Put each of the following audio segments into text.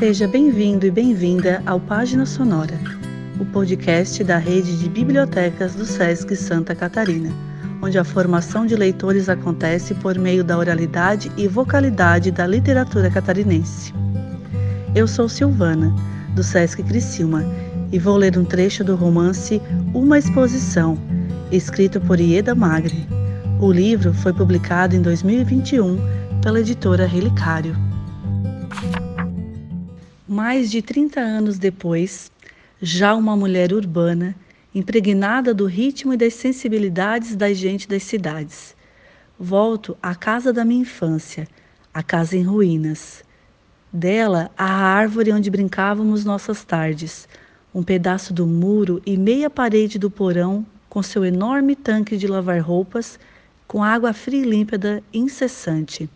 Seja bem-vindo e bem-vinda ao Página Sonora, o podcast da rede de bibliotecas do SESC Santa Catarina, onde a formação de leitores acontece por meio da oralidade e vocalidade da literatura catarinense. Eu sou Silvana, do SESC Criciúma, e vou ler um trecho do romance Uma Exposição, escrito por Ieda Magri. O livro foi publicado em 2021 pela editora Relicário. Mais de 30 anos depois, já uma mulher urbana, impregnada do ritmo e das sensibilidades da gente das cidades. Volto à casa da minha infância, a casa em ruínas. Dela, a árvore onde brincávamos nossas tardes, um pedaço do muro e meia parede do porão com seu enorme tanque de lavar roupas, com água fria e límpida incessante.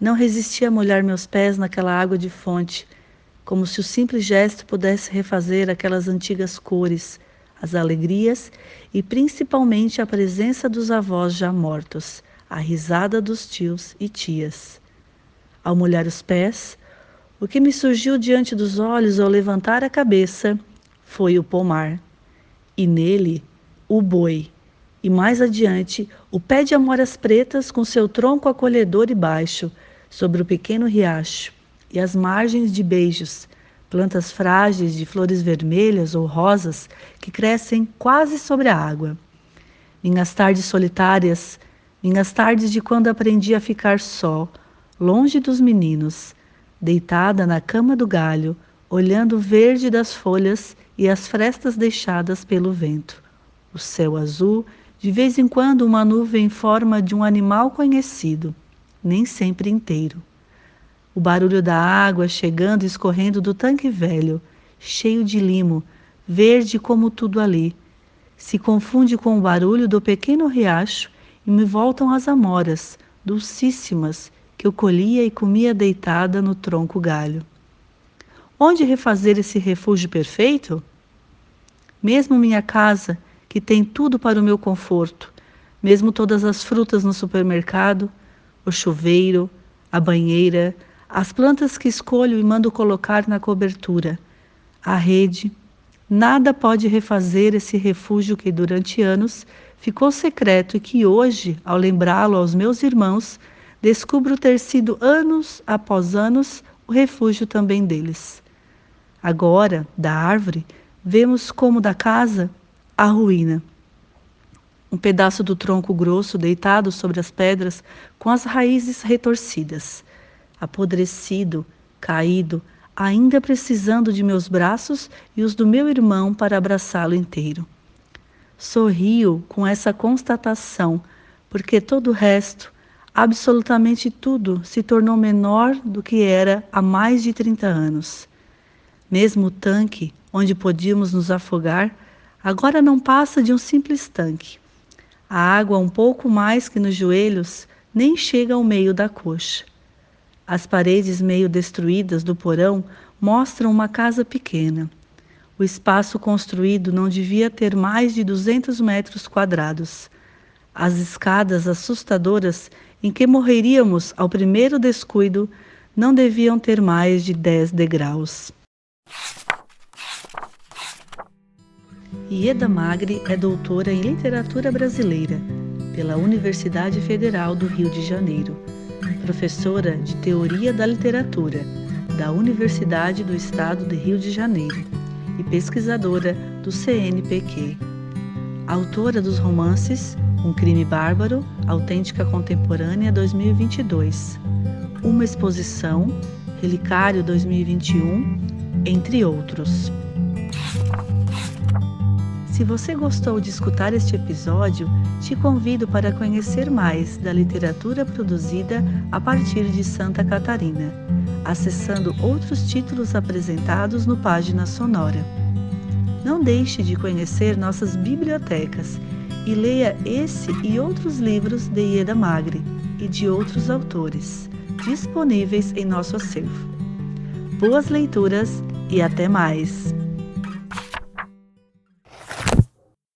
Não resisti a molhar meus pés naquela água de fonte, como se o simples gesto pudesse refazer aquelas antigas cores, as alegrias e principalmente a presença dos avós já mortos, a risada dos tios e tias. Ao molhar os pés, o que me surgiu diante dos olhos ao levantar a cabeça foi o pomar, e nele o boi, e mais adiante o pé de amoras pretas com seu tronco acolhedor e baixo sobre o pequeno riacho e as margens de beijos, plantas frágeis de flores vermelhas ou rosas que crescem quase sobre a água. Minhas tardes solitárias, minhas tardes de quando aprendi a ficar só, longe dos meninos, deitada na cama do galho, olhando o verde das folhas e as frestas deixadas pelo vento. O céu azul, de vez em quando uma nuvem em forma de um animal conhecido, nem sempre inteiro o barulho da água chegando e escorrendo do tanque velho, cheio de limo, verde como tudo ali. Se confunde com o barulho do pequeno riacho e me voltam as amoras, dulcíssimas, que eu colhia e comia deitada no tronco galho. Onde refazer esse refúgio perfeito? Mesmo minha casa, que tem tudo para o meu conforto, mesmo todas as frutas no supermercado, o chuveiro, a banheira, as plantas que escolho e mando colocar na cobertura, a rede, nada pode refazer esse refúgio que durante anos ficou secreto e que hoje, ao lembrá-lo aos meus irmãos, descubro ter sido anos após anos o refúgio também deles. Agora, da árvore, vemos como da casa a ruína. Um pedaço do tronco grosso deitado sobre as pedras com as raízes retorcidas apodrecido, caído, ainda precisando de meus braços e os do meu irmão para abraçá-lo inteiro. Sorrio com essa constatação, porque todo o resto, absolutamente tudo, se tornou menor do que era há mais de 30 anos. Mesmo o tanque, onde podíamos nos afogar, agora não passa de um simples tanque. A água, um pouco mais que nos joelhos, nem chega ao meio da coxa. As paredes meio destruídas do porão mostram uma casa pequena. O espaço construído não devia ter mais de 200 metros quadrados. As escadas assustadoras em que morreríamos ao primeiro descuido não deviam ter mais de 10 degraus. Ieda Magri é doutora em literatura brasileira pela Universidade Federal do Rio de Janeiro professora de Teoria da Literatura da Universidade do Estado de Rio de Janeiro e pesquisadora do CNPq. Autora dos romances Um Crime Bárbaro, Autêntica Contemporânea 2022, Uma Exposição, Relicário 2021, entre outros. Se você gostou de escutar este episódio, te convido para conhecer mais da literatura produzida a partir de Santa Catarina, acessando outros títulos apresentados no Página Sonora. Não deixe de conhecer nossas bibliotecas e leia esse e outros livros de Ieda Magre e de outros autores, disponíveis em nosso acervo. Boas leituras e até mais!